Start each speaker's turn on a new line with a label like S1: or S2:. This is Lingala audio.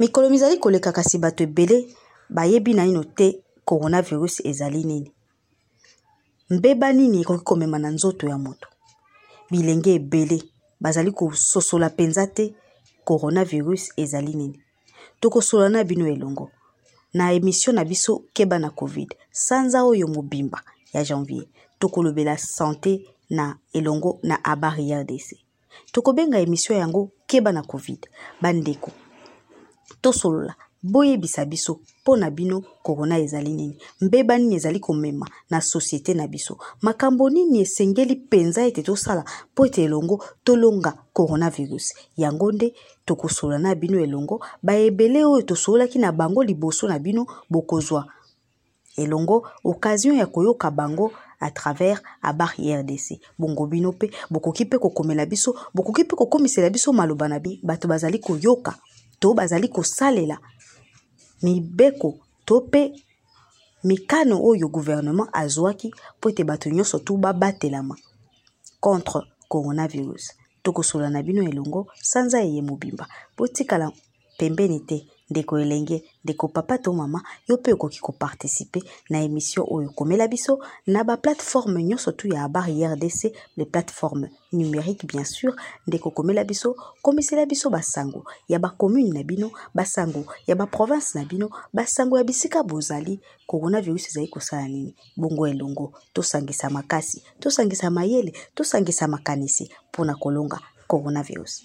S1: Mikolo mizali koleka kasi bato ebele bayebi naino te coronavirus ezali nini. Mbeba nini ekoki komema na nzoto ya moto? Bilenge ebele bazali kososola mpenza te coronavirus ezali nini. Tokosolola na bino elongo na emission na biso keba na covid sanza oyo mobimba ya janvier tokolobela sante na elongo na habari rdc. tokobenga emission yango keba na covid bandeko tosolola boyebisa biso mpo na bino korona ezali nini mbeba nini ezali komema na societe na biso makambo nini esengeli mpenza ete tosala mpo ete elongo tolonga coronavirus yango nde tokosolola na bino elongo baebele oyo tosololaki na bango liboso na bino bokozwa elongo occasion ya koyoka bango à travers Abar RDC. Bongo bino pe bokoki pe kokomela biso, bokoki pe kokomisela biso maloba na bi bato bazali koyoka to bazali kosalela mibeko to pe mikano oyo gouvernement azwaki mpo ete bato nyonso tu babatelama contre coronavirus. Tokosolola na bino elongo sanza eye mobimba. Botikala pembeni te ndeko elenge ndeko papa to mama yo mpe okoki koparticipe na emission oyo komela biso na baplateforme nyonso tu ya abar irdc le plateforme numérique bien sûr ndeko komela biso komisela biso basango ya bacommune na bino basango ya baprovince na bino basango ya bisika bozali coronavirus ezali kosala nini bongo elongo tosangisa makasi tosangisa mayele tosangisa makanisi mpo na kolonga coronavirus